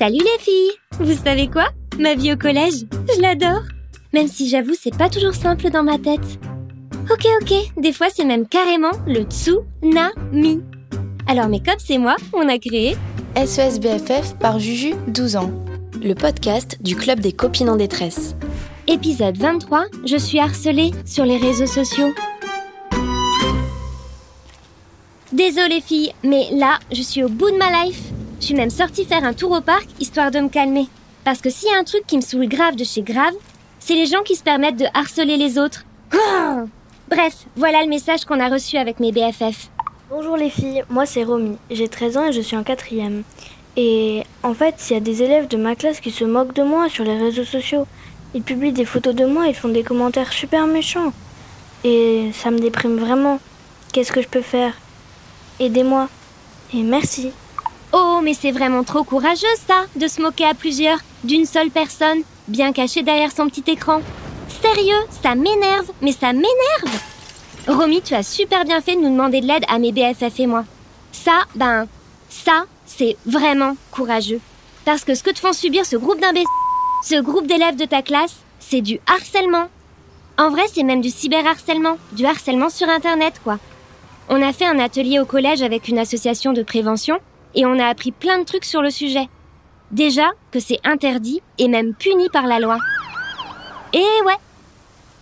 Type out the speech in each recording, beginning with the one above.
Salut les filles Vous savez quoi? Ma vie au collège, je l'adore Même si j'avoue, c'est pas toujours simple dans ma tête. Ok, ok, des fois c'est même carrément le tsunami. Alors mes cops et moi, on a créé SES BFF par Juju, 12 ans. Le podcast du Club des copines en détresse. Épisode 23, je suis harcelée sur les réseaux sociaux. Désolée filles, mais là, je suis au bout de ma life. Je suis même sortie faire un tour au parc histoire de me calmer. Parce que s'il y a un truc qui me saoule grave de chez grave, c'est les gens qui se permettent de harceler les autres. Oh Bref, voilà le message qu'on a reçu avec mes BFF. Bonjour les filles, moi c'est Romy, j'ai 13 ans et je suis en quatrième. Et en fait, il y a des élèves de ma classe qui se moquent de moi sur les réseaux sociaux. Ils publient des photos de moi, ils font des commentaires super méchants. Et ça me déprime vraiment. Qu'est-ce que je peux faire? Aidez-moi. Et merci. Oh, mais c'est vraiment trop courageux ça, de se moquer à plusieurs, d'une seule personne, bien cachée derrière son petit écran. Sérieux, ça m'énerve, mais ça m'énerve Romy, tu as super bien fait de nous demander de l'aide à mes BFF et moi. Ça, ben, ça, c'est vraiment courageux. Parce que ce que te font subir ce groupe d'imbéciles, ce groupe d'élèves de ta classe, c'est du harcèlement. En vrai, c'est même du cyberharcèlement, du harcèlement sur Internet, quoi. On a fait un atelier au collège avec une association de prévention et on a appris plein de trucs sur le sujet. Déjà que c'est interdit et même puni par la loi. Et ouais.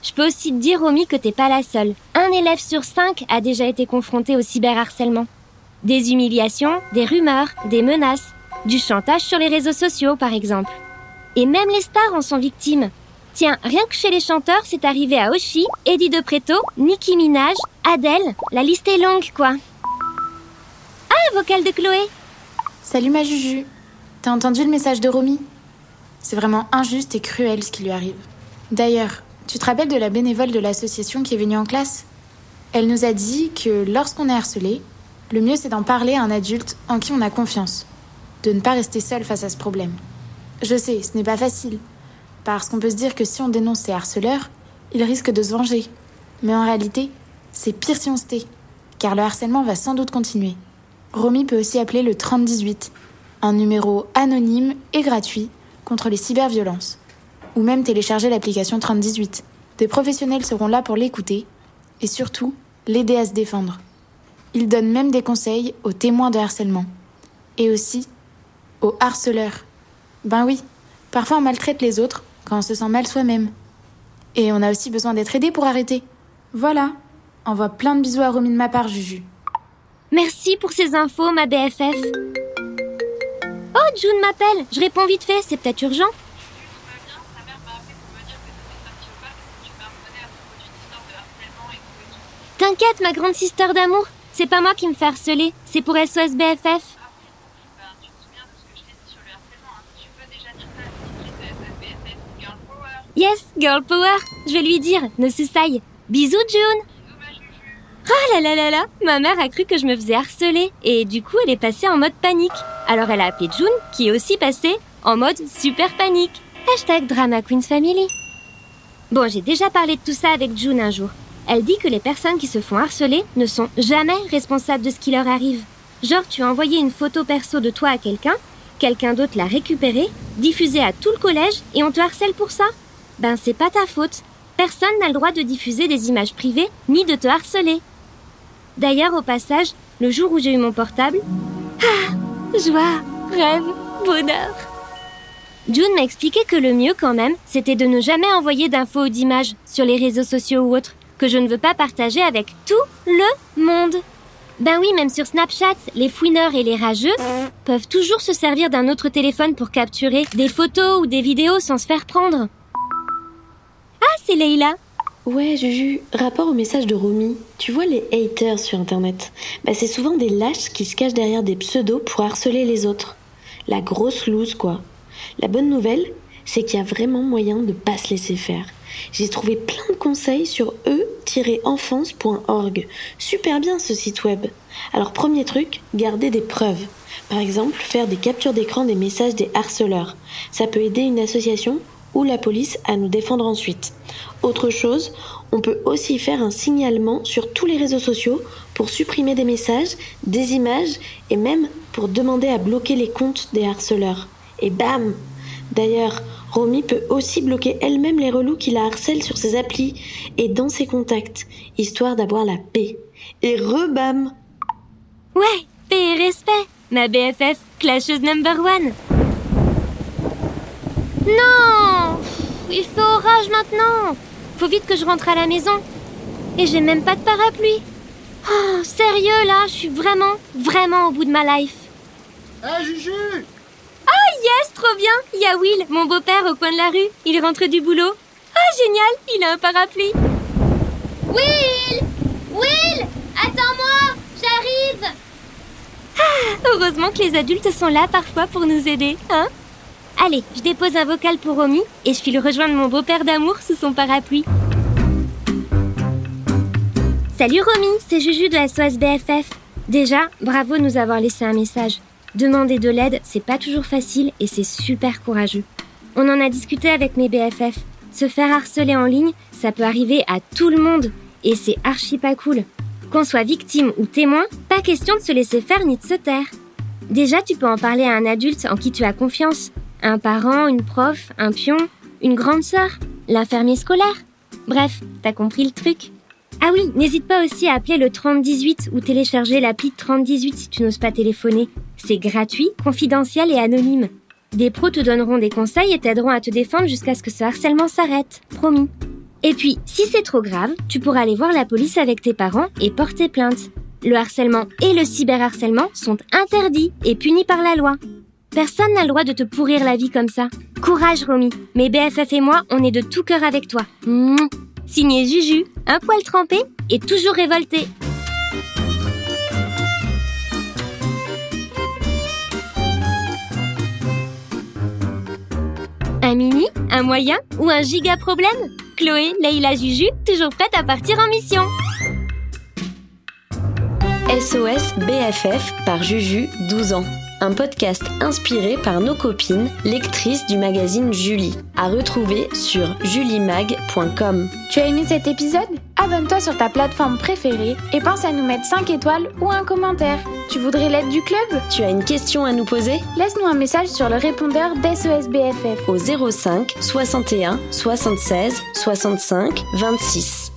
Je peux aussi te dire, Romy, que t'es pas la seule. Un élève sur cinq a déjà été confronté au cyberharcèlement. Des humiliations, des rumeurs, des menaces, du chantage sur les réseaux sociaux, par exemple. Et même les stars en sont victimes. Tiens, rien que chez les chanteurs, c'est arrivé à Oshi, Eddie De Preto, Nicki Minaj, Adele. La liste est longue, quoi. Ah, vocal de Chloé Salut ma Juju. T'as entendu le message de Romy? C'est vraiment injuste et cruel ce qui lui arrive. D'ailleurs, tu te rappelles de la bénévole de l'association qui est venue en classe? Elle nous a dit que lorsqu'on est harcelé, le mieux c'est d'en parler à un adulte en qui on a confiance. De ne pas rester seul face à ce problème. Je sais, ce n'est pas facile. Parce qu'on peut se dire que si on dénonce ces harceleurs, ils risquent de se venger. Mais en réalité, c'est pire si on se tait. Car le harcèlement va sans doute continuer. Romy peut aussi appeler le 3018, un numéro anonyme et gratuit contre les cyberviolences. Ou même télécharger l'application 3018. Des professionnels seront là pour l'écouter et surtout l'aider à se défendre. Ils donnent même des conseils aux témoins de harcèlement. Et aussi aux harceleurs. Ben oui, parfois on maltraite les autres quand on se sent mal soi-même. Et on a aussi besoin d'être aidé pour arrêter. Voilà. Envoie plein de bisous à Romy de ma part, Juju. Merci pour ces infos, ma BFF. Oh, June m'appelle. Je réponds vite fait, c'est peut-être urgent. T'inquiète, ma grande sister d'amour. C'est pas moi qui me fais harceler, c'est pour SOS BFF. Yes, girl power. Je vais lui dire, ne soussaille. Bisous, June. Ah là là là là, ma mère a cru que je me faisais harceler et du coup elle est passée en mode panique. Alors elle a appelé June qui est aussi passée en mode super panique. Hashtag Drama Queens Family. Bon, j'ai déjà parlé de tout ça avec June un jour. Elle dit que les personnes qui se font harceler ne sont jamais responsables de ce qui leur arrive. Genre tu as envoyé une photo perso de toi à quelqu'un, quelqu'un d'autre l'a récupérée, diffusée à tout le collège et on te harcèle pour ça Ben c'est pas ta faute. Personne n'a le droit de diffuser des images privées ni de te harceler. D'ailleurs, au passage, le jour où j'ai eu mon portable, ah, joie, rêve, bonheur. June m'a expliqué que le mieux quand même, c'était de ne jamais envoyer d'infos ou d'images sur les réseaux sociaux ou autres, que je ne veux pas partager avec tout le monde. Ben oui, même sur Snapchat, les fouineurs et les rageux peuvent toujours se servir d'un autre téléphone pour capturer des photos ou des vidéos sans se faire prendre. Ah, c'est Leïla. Ouais, Juju, rapport au message de Romy, tu vois les haters sur internet Bah c'est souvent des lâches qui se cachent derrière des pseudos pour harceler les autres. La grosse loose quoi. La bonne nouvelle, c'est qu'il y a vraiment moyen de pas se laisser faire. J'ai trouvé plein de conseils sur e-enfance.org. Super bien ce site web. Alors premier truc, garder des preuves. Par exemple, faire des captures d'écran des messages des harceleurs. Ça peut aider une association ou la police à nous défendre ensuite. Autre chose, on peut aussi faire un signalement sur tous les réseaux sociaux pour supprimer des messages, des images et même pour demander à bloquer les comptes des harceleurs. et bam D'ailleurs, Romy peut aussi bloquer elle-même les relous qui la harcèlent sur ses applis et dans ses contacts, histoire d'avoir la paix. Et rebam Ouais, paix et respect, ma BFF, clasheuse number one. Il fait orage maintenant Faut vite que je rentre à la maison. Et j'ai même pas de parapluie. Oh, sérieux là, je suis vraiment, vraiment au bout de ma life. Ah, Juju Ah yes, trop bien Il y a Will, mon beau-père, au coin de la rue. Il rentre du boulot. Ah génial, il a un parapluie. Will Will Attends-moi J'arrive ah, Heureusement que les adultes sont là parfois pour nous aider, hein? Allez, je dépose un vocal pour Romy et je file rejoindre mon beau-père d'amour sous son parapluie. Salut Romy, c'est Juju de SOS BFF. Déjà, bravo de nous avoir laissé un message. Demander de l'aide, c'est pas toujours facile et c'est super courageux. On en a discuté avec mes BFF. Se faire harceler en ligne, ça peut arriver à tout le monde et c'est archi pas cool. Qu'on soit victime ou témoin, pas question de se laisser faire ni de se taire. Déjà, tu peux en parler à un adulte en qui tu as confiance. Un parent, une prof, un pion, une grande sœur, l'infirmier scolaire. Bref, t'as compris le truc. Ah oui, n'hésite pas aussi à appeler le 3018 ou télécharger l'appli 3018 si tu n'oses pas téléphoner. C'est gratuit, confidentiel et anonyme. Des pros te donneront des conseils et t'aideront à te défendre jusqu'à ce que ce harcèlement s'arrête. Promis. Et puis, si c'est trop grave, tu pourras aller voir la police avec tes parents et porter plainte. Le harcèlement et le cyberharcèlement sont interdits et punis par la loi. Personne n'a le droit de te pourrir la vie comme ça. Courage, Romy. Mes BFF et moi, on est de tout cœur avec toi. Signé Juju, un poil trempé et toujours révolté. Un mini, un moyen ou un giga problème? Chloé, Leïla, Juju, toujours prête à partir en mission. SOS BFF par Juju, 12 ans un podcast inspiré par nos copines, lectrices du magazine Julie, à retrouver sur julimag.com. Tu as aimé cet épisode? Abonne-toi sur ta plateforme préférée et pense à nous mettre 5 étoiles ou un commentaire. Tu voudrais l'aide du club? Tu as une question à nous poser? Laisse-nous un message sur le répondeur d'SOSBFF au 05 61 76 65 26.